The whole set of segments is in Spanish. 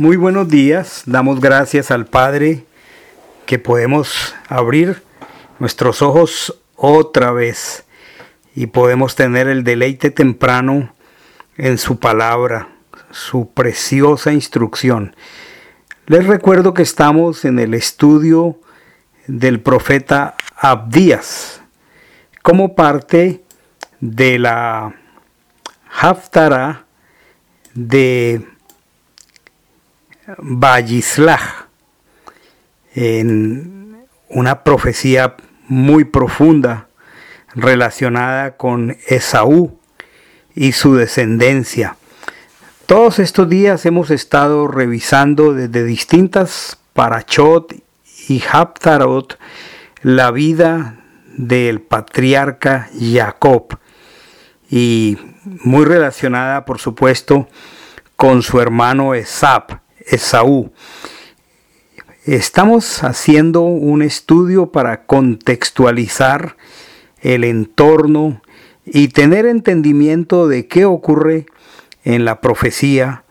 Muy buenos días, damos gracias al Padre que podemos abrir nuestros ojos otra vez y podemos tener el deleite temprano en su palabra, su preciosa instrucción. Les recuerdo que estamos en el estudio del profeta Abdías como parte de la Haftarah de Vallislaj en una profecía muy profunda relacionada con Esaú y su descendencia. Todos estos días hemos estado revisando desde distintas parachot y haptarot la vida del patriarca Jacob y muy relacionada por supuesto con su hermano Esap, Esaú. Estamos haciendo un estudio para contextualizar el entorno y tener entendimiento de qué ocurre en la profecía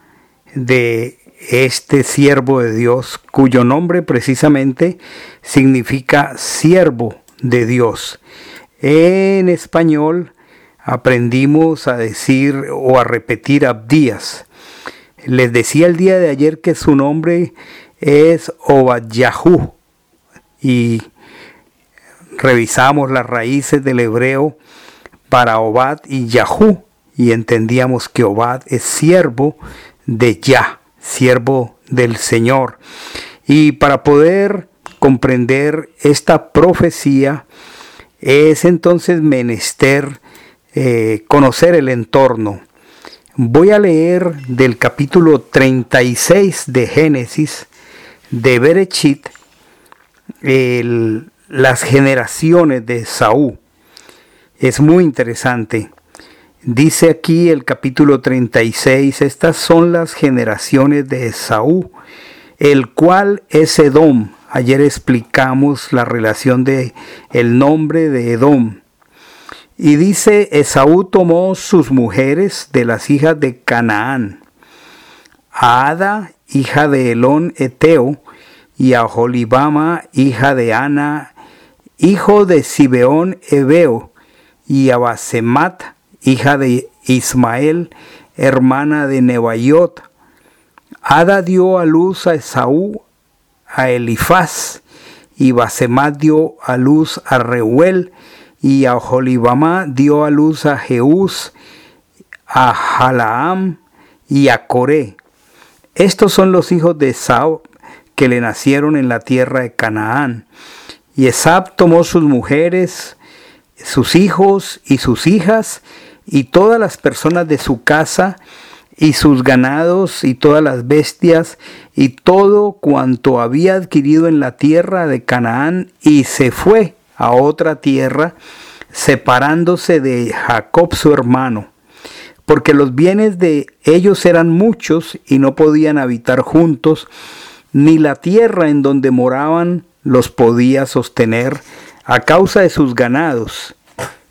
de este siervo de Dios, cuyo nombre precisamente significa siervo de Dios. En español aprendimos a decir o a repetir Abdías. Les decía el día de ayer que su nombre es Obadyahu y revisamos las raíces del hebreo para Obad y Yahú y entendíamos que Obad es siervo de Yah, siervo del Señor. Y para poder comprender esta profecía es entonces menester eh, conocer el entorno. Voy a leer del capítulo 36 de Génesis, de Berechit, las generaciones de Saúl. Es muy interesante. Dice aquí el capítulo 36, estas son las generaciones de Esaú, el cual es Edom. Ayer explicamos la relación de el nombre de Edom. Y dice, Esaú tomó sus mujeres de las hijas de Canaán, a Ada, hija de Elón Eteo, y a Jolibama, hija de Ana, hijo de Sibeón Ebeo, y a Basemat, hija de Ismael, hermana de Nebaiot. Ada dio a luz a Esaú, a Elifaz, y Basemat dio a luz a Reuel, y a Jolibama dio a luz a Jeús, a Jalaam y a Coré. Estos son los hijos de Esaú que le nacieron en la tierra de Canaán. Y Esab tomó sus mujeres, sus hijos y sus hijas, y todas las personas de su casa, y sus ganados, y todas las bestias, y todo cuanto había adquirido en la tierra de Canaán, y se fue a otra tierra, separándose de Jacob su hermano, porque los bienes de ellos eran muchos y no podían habitar juntos, ni la tierra en donde moraban los podía sostener a causa de sus ganados.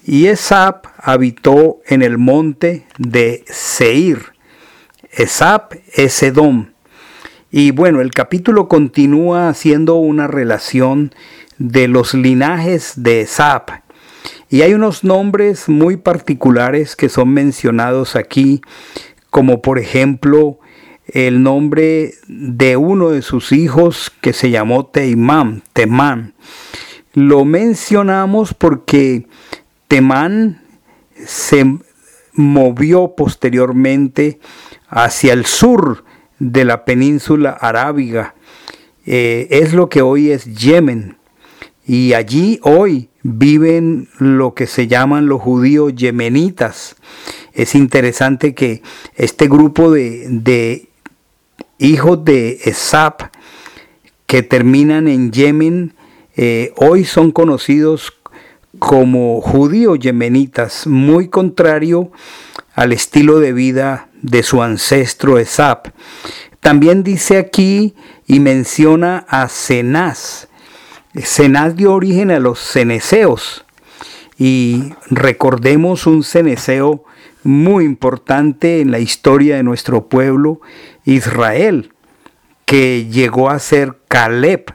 Y Esap habitó en el monte de Seir. Esap es Edom. Y bueno, el capítulo continúa haciendo una relación de los linajes de Esap. Y hay unos nombres muy particulares que son mencionados aquí, como por ejemplo el nombre de uno de sus hijos que se llamó Teimán, Temán. Lo mencionamos porque Temán se movió posteriormente hacia el sur de la península arábiga. Eh, es lo que hoy es Yemen. Y allí hoy viven lo que se llaman los judíos yemenitas. Es interesante que este grupo de, hijos de Esap que terminan en Yemen eh, hoy son conocidos como judíos yemenitas, muy contrario al estilo de vida de su ancestro Esap. También dice aquí y menciona a Cenaz, Cenaz dio origen a los ceneseos y recordemos un ceneceo muy importante en la historia de nuestro pueblo, Israel. que llegó a ser Caleb,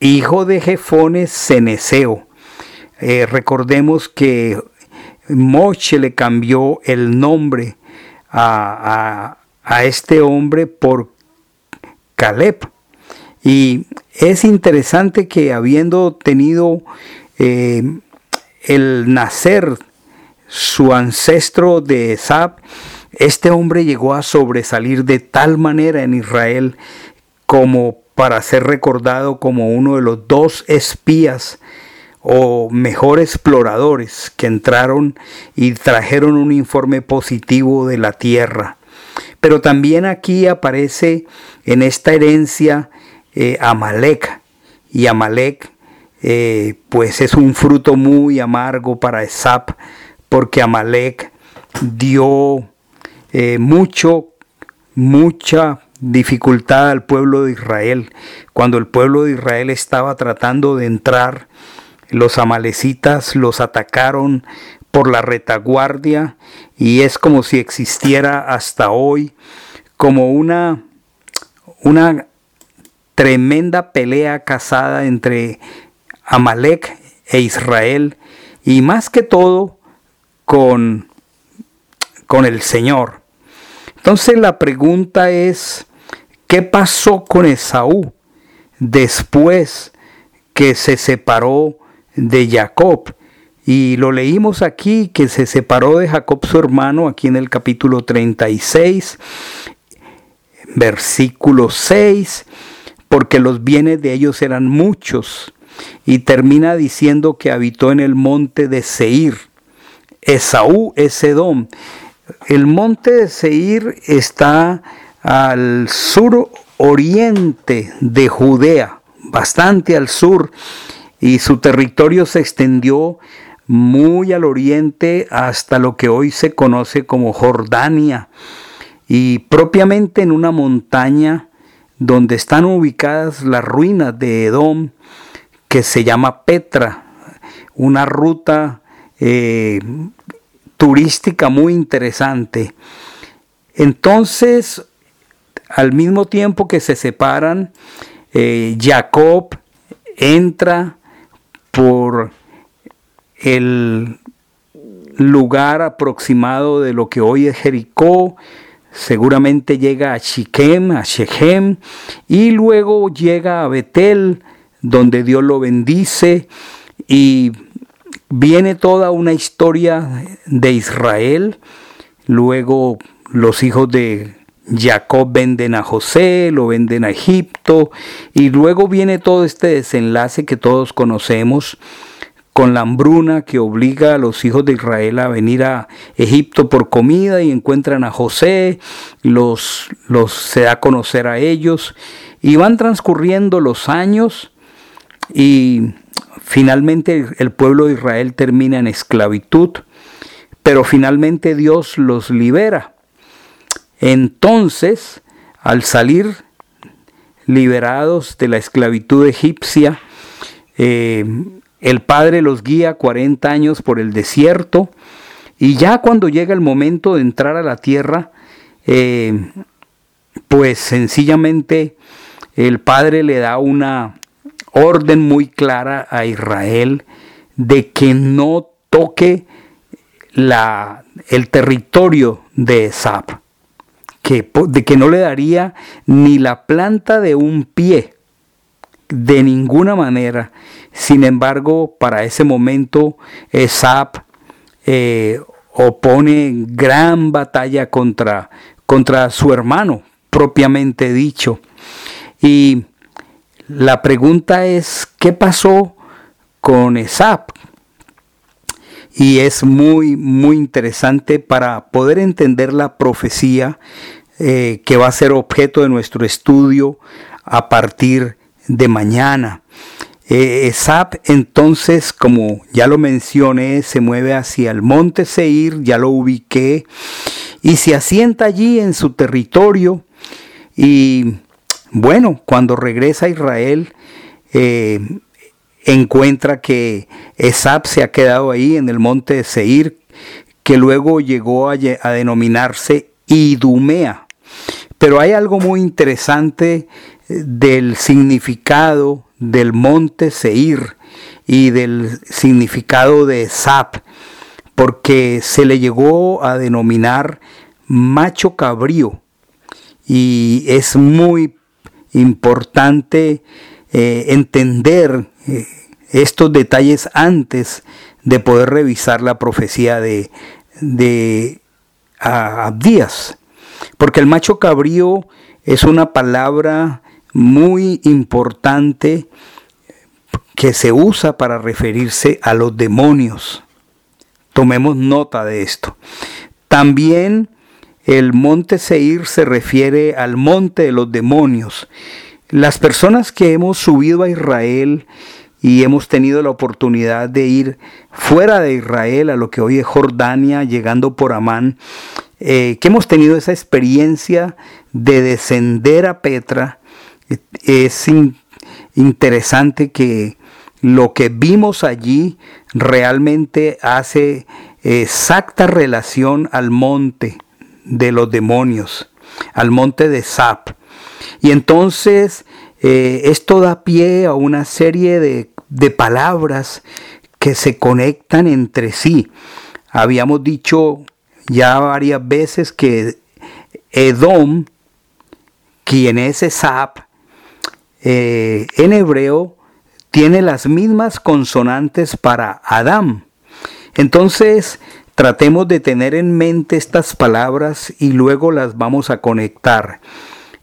hijo de Jefones Ceneseo. Eh, recordemos que Moche le cambió el nombre a, este hombre por Caleb. Y es interesante que habiendo tenido eh, el nacer su ancestro de Esab, este hombre llegó a sobresalir de tal manera en Israel como para ser recordado como uno de los dos espías o mejor exploradores que entraron y trajeron un informe positivo de la tierra. Pero también aquí aparece en esta herencia eh, Amalek. Y Amalek eh, pues es un fruto muy amargo para Esap porque Amalek dio eh, mucho, mucha dificultad al pueblo de Israel. Cuando el pueblo de Israel estaba tratando de entrar, los amalecitas los atacaron por la retaguardia y es como si existiera hasta hoy como una, una tremenda pelea casada entre Amalek e Israel y más que todo con, con el Señor. Entonces la pregunta es, ¿qué pasó con Esaú después que se separó de Jacob? Y lo leímos aquí, que se separó de Jacob su hermano, aquí en el capítulo 36, versículo 6, porque los bienes de ellos eran muchos. Y termina diciendo que habitó en el monte de Seir Esaú es Edom. El monte de Seir está al sur oriente de Judea, bastante al sur, y su territorio se extendió muy al oriente hasta lo que hoy se conoce como Jordania, y propiamente en una montaña donde están ubicadas las ruinas de Edom, que se llama Petra, una ruta eh, turística muy interesante. Entonces, al mismo tiempo que se separan, eh, Jacob entra por el lugar aproximado de lo que hoy es Jericó, seguramente llega a Shechem, a Shechem, y luego llega a Betel, donde Dios lo bendice, y viene toda una historia de Israel, luego los hijos de Jacob venden a José, lo venden a Egipto, y luego viene todo este desenlace que todos conocemos con la hambruna que obliga a los hijos de Israel a venir a Egipto por comida y encuentran a José, los, los se da a conocer a ellos, y van transcurriendo los años y Finalmente el pueblo de Israel termina en esclavitud, pero finalmente Dios los libera. Entonces, al salir liberados de la esclavitud egipcia, eh, el Padre los guía 40 años por el desierto y ya cuando llega el momento de entrar a la tierra, eh, pues sencillamente el Padre le da una orden muy clara a Israel de que no toque la, el territorio de Esab, que, de que no le daría ni la planta de un pie, de ninguna manera. Sin embargo, para ese momento Esab eh, opone gran batalla contra, contra su hermano, propiamente dicho. Y la pregunta es, ¿qué pasó con ESAP? Y es muy, muy interesante para poder entender la profecía eh, que va a ser objeto de nuestro estudio a partir de mañana. Eh, Esap entonces, como ya lo mencioné, se mueve hacia el monte Seir, ya lo ubiqué, y se asienta allí en su territorio y bueno, cuando regresa a Israel, eh, encuentra que Esab se ha quedado ahí en el monte de Seir, que luego llegó a, denominarse Idumea. Pero hay algo muy interesante del significado del monte Seir y del significado de Sap, porque se le llegó a denominar macho cabrío y es muy importante eh, entender eh, estos detalles antes de poder revisar la profecía de, de Abdías. Porque el macho cabrío es una palabra muy importante que se usa para referirse a los demonios. Tomemos nota de esto. También el monte Seir se refiere al monte de los demonios. Las personas que hemos subido a Israel y hemos tenido la oportunidad de ir fuera de Israel a lo que hoy es Jordania, llegando por Amán, eh, que hemos tenido esa experiencia de descender a Petra, es interesante que lo que vimos allí realmente hace exacta relación al monte de los demonios, al monte de Zap. Y entonces eh, esto da pie a una serie de, de palabras que se conectan entre sí. Habíamos dicho ya varias veces que Edom, quien es Esap, eh, en hebreo tiene las mismas consonantes para Adam. Entonces, tratemos de tener en mente estas palabras y luego las vamos a conectar.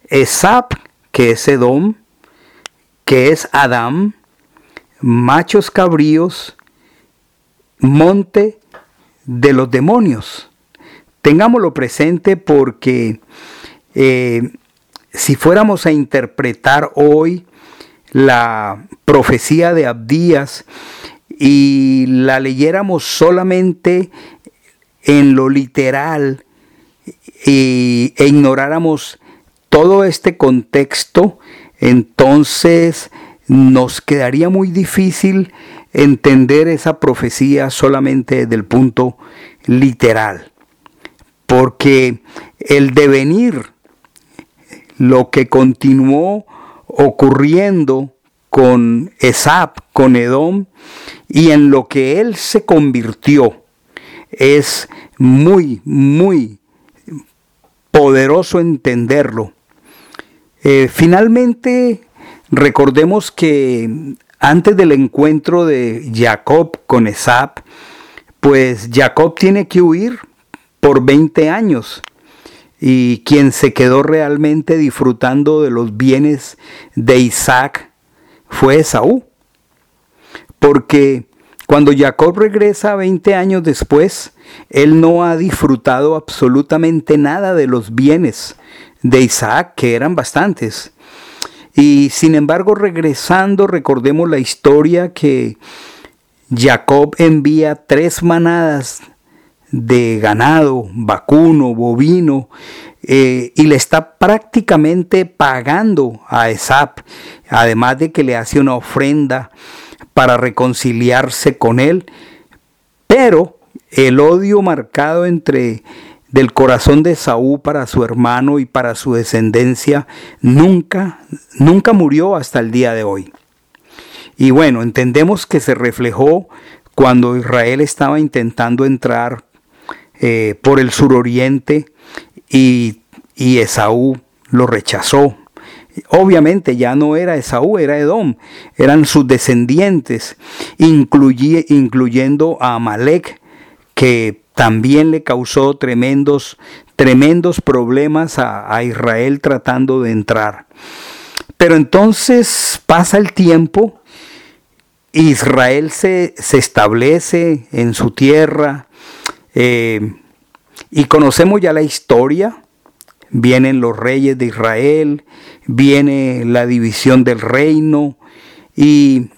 Esap, que es Edom, que es Adam, machos cabríos, monte de los demonios. Tengámoslo presente porque eh, si fuéramos a interpretar hoy la profecía de Abdías y la leyéramos solamente en lo literal e ignoráramos todo este contexto, entonces nos quedaría muy difícil entender esa profecía solamente desde el punto literal, porque el devenir, lo que continuó ocurriendo con Esap, con Edom, y en lo que él se convirtió, es muy, muy poderoso entenderlo. Eh, finalmente, recordemos que antes del encuentro de Jacob con Esap, pues Jacob tiene que huir por 20 años y quien se quedó realmente disfrutando de los bienes de Isaac fue Esaú. Porque cuando Jacob regresa 20 años después, él no ha disfrutado absolutamente nada de los bienes de Isaac, que eran bastantes. Y sin embargo, regresando, recordemos la historia que Jacob envía tres manadas de ganado, vacuno, bovino, eh, y le está prácticamente pagando a Esap, además de que le hace una ofrenda para reconciliarse con él. Pero el odio marcado entre del corazón de Saúl para su hermano y para su descendencia nunca, nunca murió hasta el día de hoy. Y bueno, entendemos que se reflejó cuando Israel estaba intentando entrar eh, por el suroriente y, y Esaú lo rechazó. Obviamente ya no era Esaú, era Edom, eran sus descendientes, incluyendo a Amalek, que también le causó tremendos, tremendos problemas a, Israel tratando de entrar. Pero entonces pasa el tiempo, Israel se, se establece en su tierra eh, y conocemos ya la historia, vienen los reyes de Israel, viene la división del reino. Y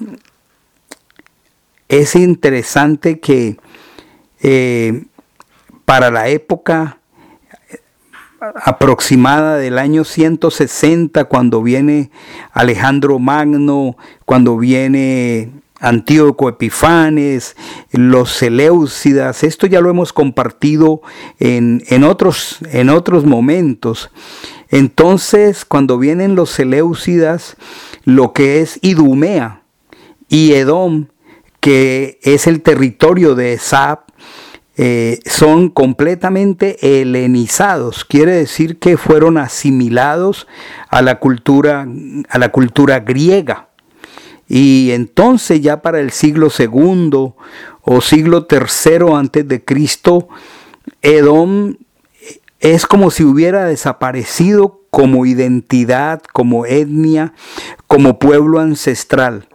es interesante que eh, para la época aproximada del año 160, cuando viene Alejandro Magno, cuando viene Antíoco Epifanes, los Seleucidas, esto ya lo hemos compartido en, otros, en otros momentos. Entonces, cuando vienen los Seleucidas, lo que es Idumea y Edom, que es el territorio de Esab, eh, son completamente helenizados, quiere decir que fueron asimilados a la cultura, a la cultura griega. Y entonces ya para el siglo segundo o siglo tercero antes de Cristo, Edom es como si hubiera desaparecido como identidad, como etnia, como pueblo ancestral.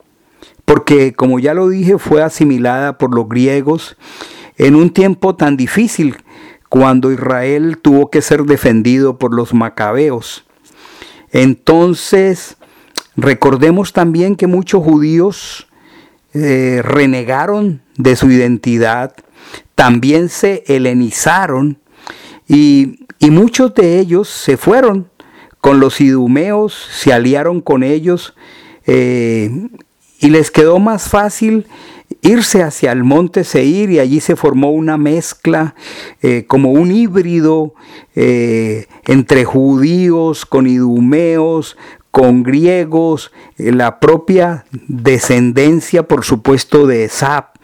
Porque, como ya lo dije, fue asimilada por los griegos en un tiempo tan difícil cuando Israel tuvo que ser defendido por los macabeos. Entonces, recordemos también que muchos judíos eh, renegaron de su identidad, también se helenizaron y, muchos de ellos se fueron con los idumeos, se aliaron con ellos eh, y les quedó más fácil irse hacia el monte Seir y allí se formó una mezcla eh, como un híbrido entre judíos con idumeos, con griegos, eh, la propia descendencia por supuesto de Esap.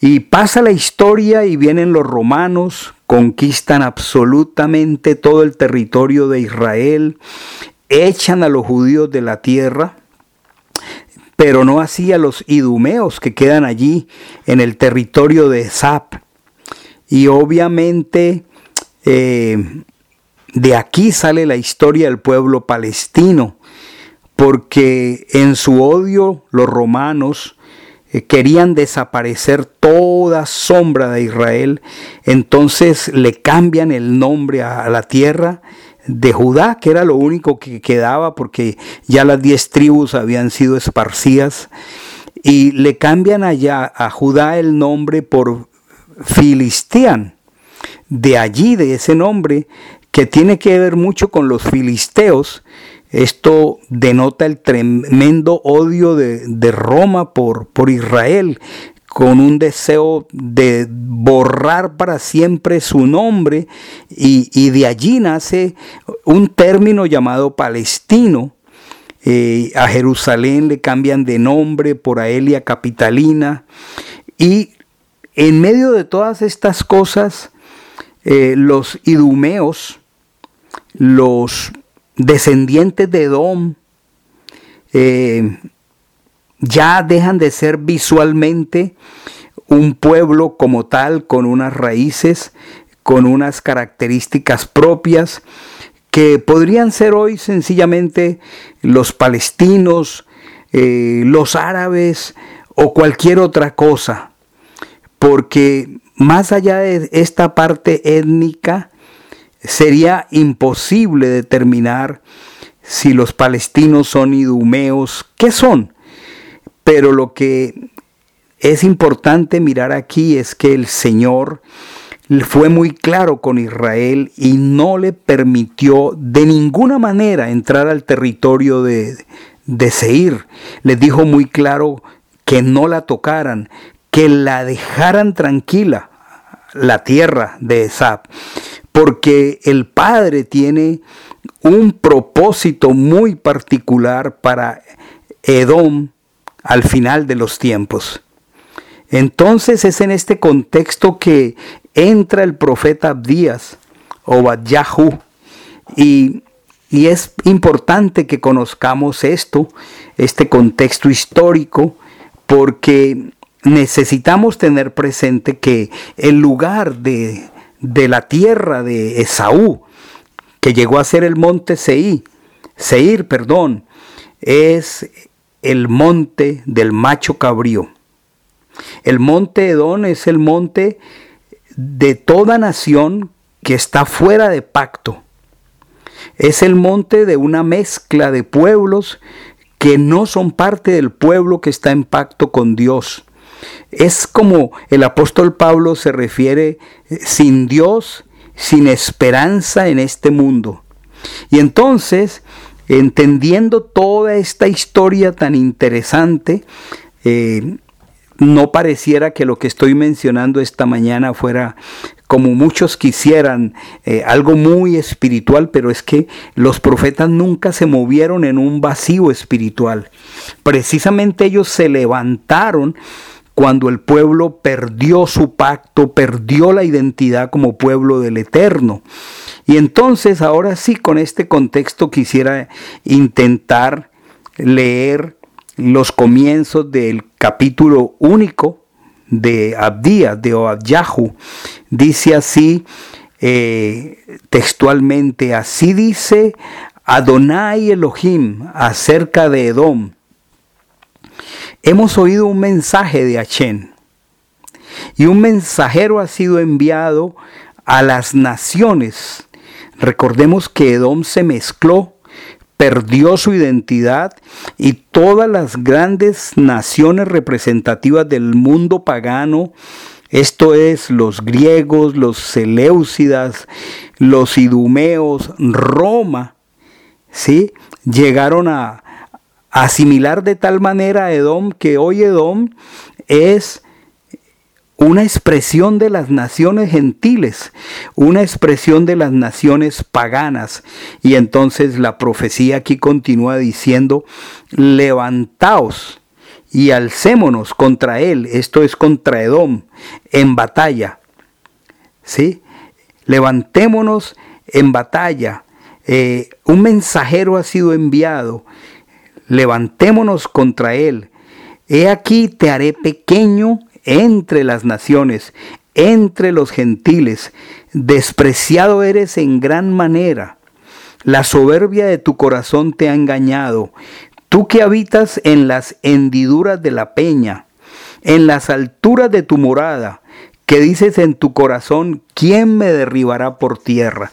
Y pasa la historia y vienen los romanos, conquistan absolutamente todo el territorio de Israel, echan a los judíos de la tierra pero no así a los idumeos que quedan allí en el territorio de Zap. Y obviamente eh, de aquí sale la historia del pueblo palestino, porque en su odio los romanos eh, querían desaparecer toda sombra de Israel, entonces le cambian el nombre a la tierra de Judá, que era lo único que quedaba porque ya las diez tribus habían sido esparcidas, y le cambian allá a Judá el nombre por Filistean. De allí, de ese nombre, que tiene que ver mucho con los filisteos, esto denota el tremendo odio de, de Roma por, por Israel, con un deseo de borrar para siempre su nombre y, de allí nace un término llamado palestino. Eh, a Jerusalén le cambian de nombre por Aelia Capitalina y en medio de todas estas cosas eh, los idumeos, los descendientes de Edom, eh, ya dejan de ser visualmente un pueblo como tal, con unas raíces, con unas características propias, que podrían ser hoy sencillamente los palestinos, eh, los árabes o cualquier otra cosa, porque más allá de esta parte étnica, sería imposible determinar si los palestinos son idumeos, ¿qué son? Pero lo que es importante mirar aquí es que el Señor fue muy claro con Israel y no le permitió de ninguna manera entrar al territorio de, de Seir. Les dijo muy claro que no la tocaran, que la dejaran tranquila, la tierra de Esab, porque el Padre tiene un propósito muy particular para Edom al final de los tiempos. Entonces es en este contexto que entra el profeta Abdías o Badyahu y, y es importante que conozcamos esto, este contexto histórico, porque necesitamos tener presente que el lugar de, de la tierra de Esaú, que llegó a ser el monte Seir, Seir, perdón, es el monte del macho cabrío. El monte Edón es el monte de toda nación que está fuera de pacto. Es el monte de una mezcla de pueblos que no son parte del pueblo que está en pacto con Dios. Es como el apóstol Pablo se refiere eh, sin Dios, sin esperanza en este mundo. Y entonces entendiendo toda esta historia tan interesante, eh, no pareciera que lo que estoy mencionando esta mañana fuera como muchos quisieran, eh, algo muy espiritual, pero es que los profetas nunca se movieron en un vacío espiritual. Precisamente ellos se levantaron cuando el pueblo perdió su pacto, perdió la identidad como pueblo del Eterno. Y entonces, ahora sí, con este contexto quisiera intentar leer los comienzos del capítulo único de Abdías, de Oabyahu. Dice así eh, textualmente, así dice Adonai Elohim acerca de Edom. Hemos oído un mensaje de Achen y un mensajero ha sido enviado a las naciones. Recordemos que Edom se mezcló perdió su identidad y todas las grandes naciones representativas del mundo pagano, esto es los griegos, los seleucidas, los idumeos, Roma, ¿sí? llegaron a asimilar de tal manera a Edom que hoy Edom es una expresión de las naciones gentiles, una expresión de las naciones paganas. Y entonces la profecía aquí continúa diciendo, levantaos y alcémonos contra él, esto es contra Edom, en batalla. ¿Sí? Levantémonos en batalla. Eh, un mensajero ha sido enviado. Levantémonos contra él. He aquí te haré pequeño entre las naciones, entre los gentiles. Despreciado eres en gran manera. La soberbia de tu corazón te ha engañado. Tú que habitas en las hendiduras de la peña, en las alturas de tu morada, que dices en tu corazón, ¿quién me derribará por tierra?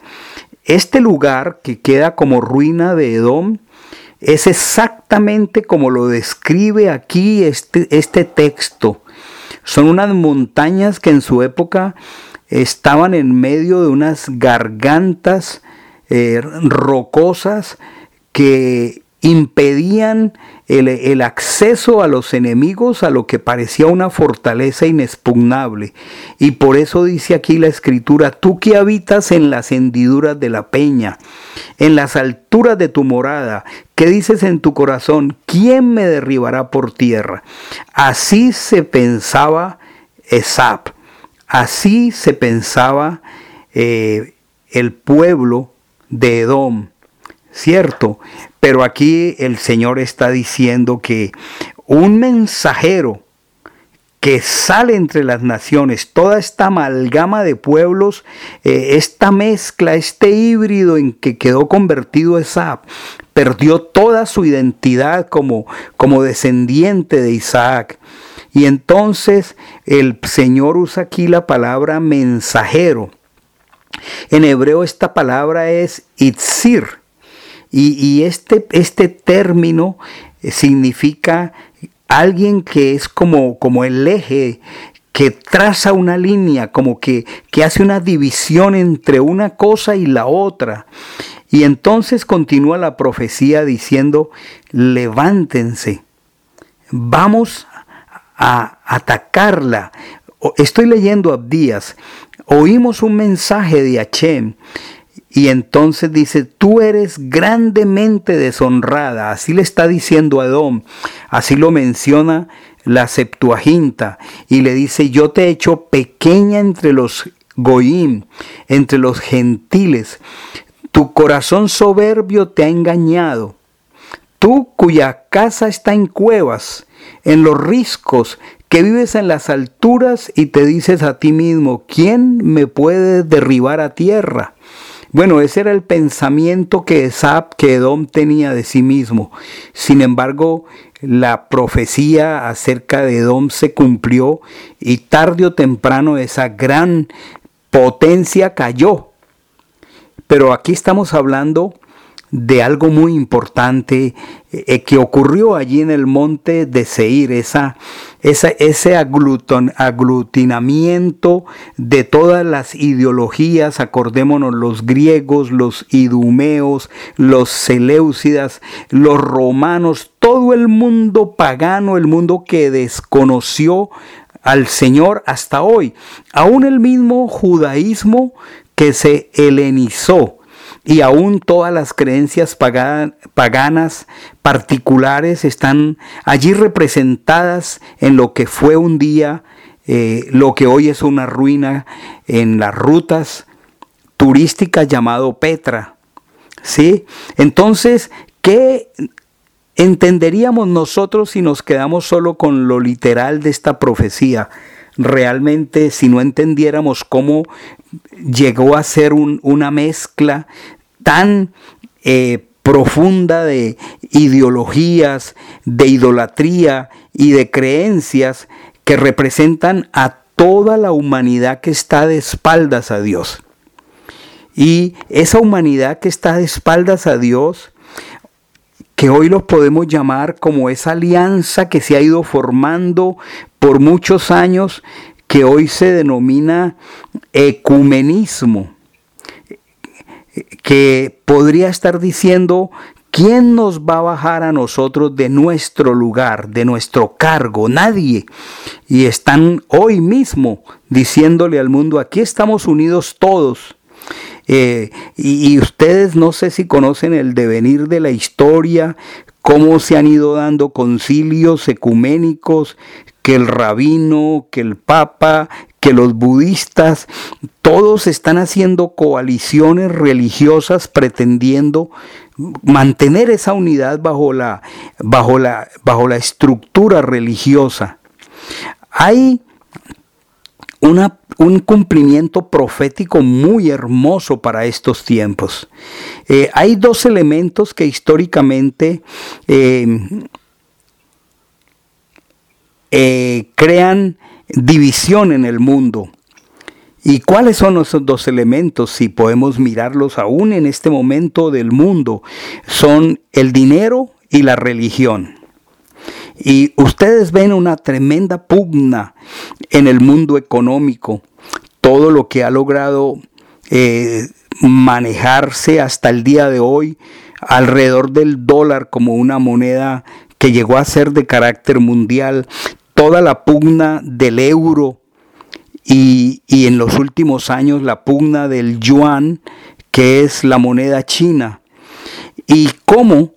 Este lugar que queda como ruina de Edom es exactamente como lo describe aquí este, este texto. Son unas montañas que en su época estaban en medio de unas gargantas eh, rocosas que impedían el, acceso a los enemigos a lo que parecía una fortaleza inexpugnable. Y por eso dice aquí la escritura, tú que habitas en las hendiduras de la peña, en las alturas de tu morada, ¿qué dices en tu corazón? ¿Quién me derribará por tierra? Así se pensaba Esap, así se pensaba eh, el pueblo de Edom, ¿cierto? Pero aquí el Señor está diciendo que un mensajero que sale entre las naciones, toda esta amalgama de pueblos, eh, esta mezcla, este híbrido en que quedó convertido Esap, perdió toda su identidad como, como descendiente de Isaac. Y entonces el Señor usa aquí la palabra mensajero. En hebreo esta palabra es itzir, y, este, este término eh, significa alguien que es como, como el eje que traza una línea, como que, que, hace una división entre una cosa y la otra. Y entonces continúa la profecía diciendo, levántense, vamos a atacarla. Estoy leyendo Abdías, oímos un mensaje de Hachem y entonces dice, tú eres grandemente deshonrada. Así le está diciendo a Edom. Así lo menciona la Septuaginta. Y le dice, yo te he hecho pequeña entre los goim, entre los gentiles. Tu corazón soberbio te ha engañado. Tú cuya casa está en cuevas, en los riscos, que vives en las alturas y te dices a ti mismo, ¿quién me puede derribar a tierra? Bueno, ese era el pensamiento que Esap, que Edom tenía de sí mismo. Sin embargo, la profecía acerca de Edom se cumplió y tarde o temprano esa gran potencia cayó. Pero aquí estamos hablando de algo muy importante eh, que ocurrió allí en el monte de Seir, esa, ese aglutinamiento de todas las ideologías, acordémonos los griegos, los idumeos, los seleucidas, los romanos, todo el mundo pagano, el mundo que desconoció al Señor hasta hoy. Aún el mismo judaísmo que se helenizó y aún todas las creencias paganas particulares están allí representadas en lo que fue un día, eh, lo que hoy es una ruina en las rutas turísticas llamado Petra. ¿Sí? Entonces, ¿qué entenderíamos nosotros si nos quedamos solo con lo literal de esta profecía? Realmente si no entendiéramos cómo llegó a ser una mezcla tan eh, profunda de ideologías, de idolatría y de creencias que representan a toda la humanidad que está de espaldas a Dios. Y esa humanidad que está de espaldas a Dios, que hoy los podemos llamar como esa alianza que se ha ido formando por muchos años, que hoy se denomina ecumenismo que podría estar diciendo, ¿quién nos va a bajar a nosotros de nuestro lugar, de nuestro cargo? Nadie. Y están hoy mismo diciéndole al mundo, aquí estamos unidos todos. Eh, y, ustedes no sé si conocen el devenir de la historia, cómo se han ido dando concilios ecuménicos, que el rabino, que el papa, que los budistas, todos están haciendo coaliciones religiosas pretendiendo mantener esa unidad bajo la, bajo la, bajo la estructura religiosa. Hay un cumplimiento profético muy hermoso para estos tiempos. Eh, hay dos elementos que históricamente eh, eh, crean división en el mundo. ¿Y cuáles son esos dos elementos? Si podemos mirarlos aún en este momento del mundo, son el dinero y la religión. Y ustedes ven una tremenda pugna en el mundo económico, todo lo que ha logrado eh, manejarse hasta el día de hoy alrededor del dólar como una moneda que llegó a ser de carácter mundial, toda la pugna del euro. Y, en los últimos años la pugna del yuan, que es la moneda china, y cómo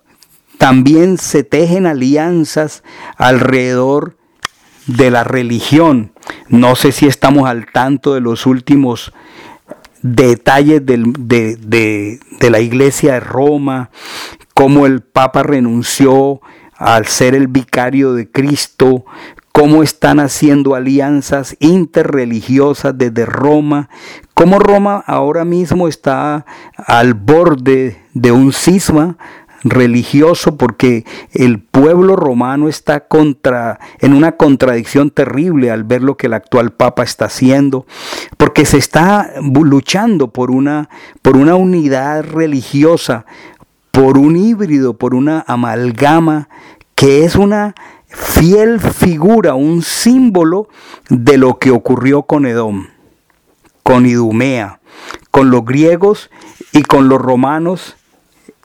también se tejen alianzas alrededor de la religión. No sé si estamos al tanto de los últimos detalles de, de, la iglesia de Roma, cómo el Papa renunció al ser el vicario de Cristo, cómo están haciendo alianzas interreligiosas desde Roma, cómo Roma ahora mismo está al borde de un cisma religioso porque el pueblo romano está contra en una contradicción terrible al ver lo que el actual papa está haciendo porque se está luchando por una por una unidad religiosa por un híbrido por una amalgama que es una fiel figura, un símbolo de lo que ocurrió con Edom, con Idumea, con los griegos y con los romanos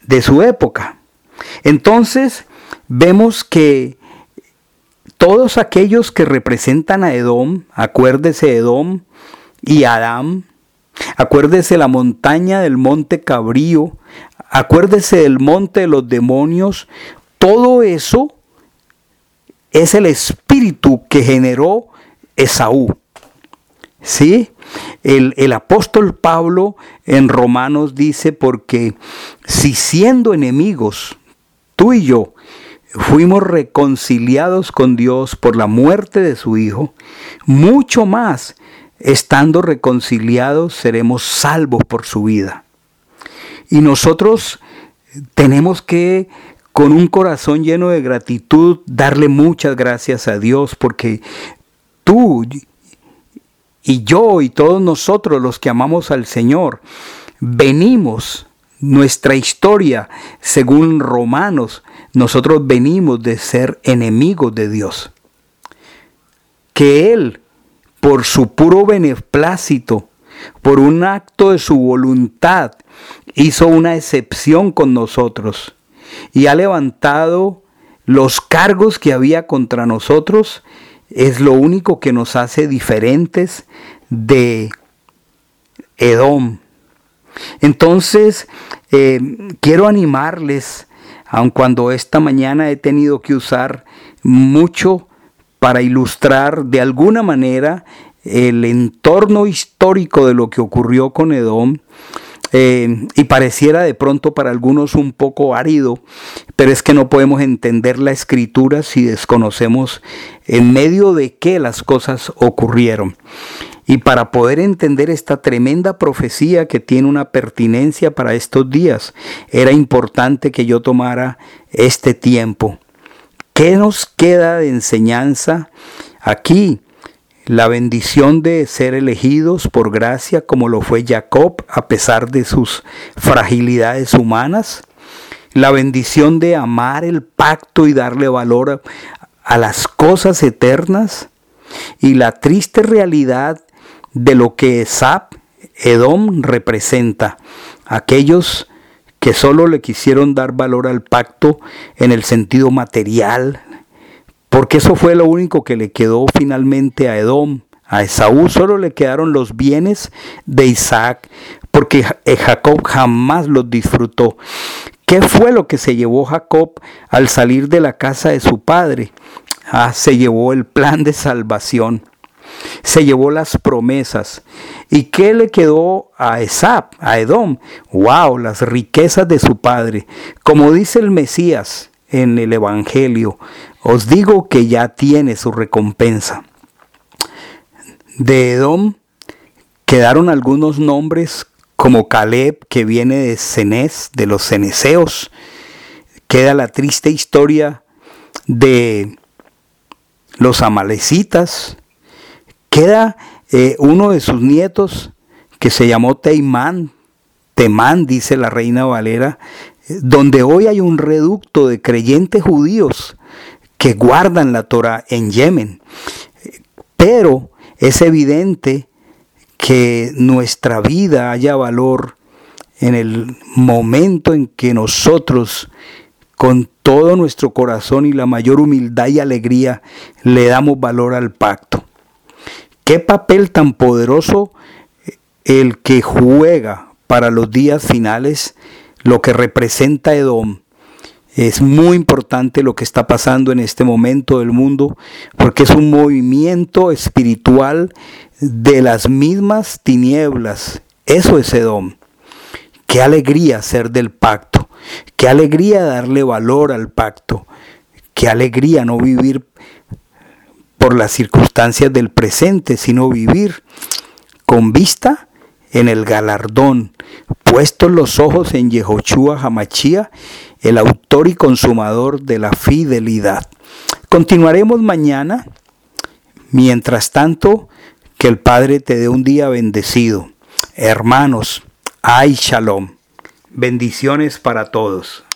de su época. Entonces vemos que todos aquellos que representan a Edom, acuérdese Edom y Adán, acuérdese la montaña del monte Cabrío, acuérdese del monte de los demonios, todo eso es el espíritu que generó Esaú. ¿Sí? El, el, apóstol Pablo en Romanos dice, porque si siendo enemigos, tú y yo, fuimos reconciliados con Dios por la muerte de su Hijo, mucho más, estando reconciliados, seremos salvos por su vida. Y nosotros tenemos que con un corazón lleno de gratitud, darle muchas gracias a Dios, porque tú y yo y todos nosotros los que amamos al Señor, venimos, nuestra historia, según Romanos, nosotros venimos de ser enemigos de Dios. Que Él, por su puro beneplácito, por un acto de su voluntad, hizo una excepción con nosotros y ha levantado los cargos que había contra nosotros es lo único que nos hace diferentes de Edom. Entonces, eh, quiero animarles, aun cuando esta mañana he tenido que usar mucho para ilustrar de alguna manera el entorno histórico de lo que ocurrió con Edom, eh, y pareciera de pronto para algunos un poco árido, pero es que no podemos entender la escritura si desconocemos en medio de qué las cosas ocurrieron. Y para poder entender esta tremenda profecía que tiene una pertinencia para estos días, era importante que yo tomara este tiempo. ¿Qué nos queda de enseñanza aquí? La bendición de ser elegidos por gracia como lo fue Jacob a pesar de sus fragilidades humanas. La bendición de amar el pacto y darle valor a, las cosas eternas. Y la triste realidad de lo que Esap, Edom, representa. Aquellos que solo le quisieron dar valor al pacto en el sentido material, porque eso fue lo único que le quedó finalmente a Edom. A Esaú solo le quedaron los bienes de Isaac, porque Jacob jamás los disfrutó. ¿Qué fue lo que se llevó Jacob al salir de la casa de su padre? Ah, se llevó el plan de salvación se llevó las promesas. ¿Y qué le quedó a a Edom? ¡Wow! Las riquezas de su padre. Como dice el Mesías en el Evangelio, os digo que ya tiene su recompensa. De Edom quedaron algunos nombres como Caleb, que viene de Cenés, de los ceneseos. Queda la triste historia de los amalecitas, Queda eh, uno de sus nietos que se llamó Teimán, Temán, dice la reina Valera, donde hoy hay un reducto de creyentes judíos que guardan la Torah en Yemen. Pero es evidente que nuestra vida haya valor en el momento en que nosotros con todo nuestro corazón y la mayor humildad y alegría le damos valor al pacto. Qué papel tan poderoso el que juega para los días finales lo que representa Edom. Es muy importante lo que está pasando en este momento del mundo porque es un movimiento espiritual de las mismas tinieblas. Eso es Edom. Qué alegría ser del pacto. Qué alegría darle valor al pacto. Qué alegría no vivir por las circunstancias del presente, sino vivir con vista en el galardón, puestos los ojos en Yehoshua Hamachía, el autor y consumador de la fidelidad. Continuaremos mañana. Mientras tanto, que el Padre te dé un día bendecido. Hermanos, ay shalom. Bendiciones para todos.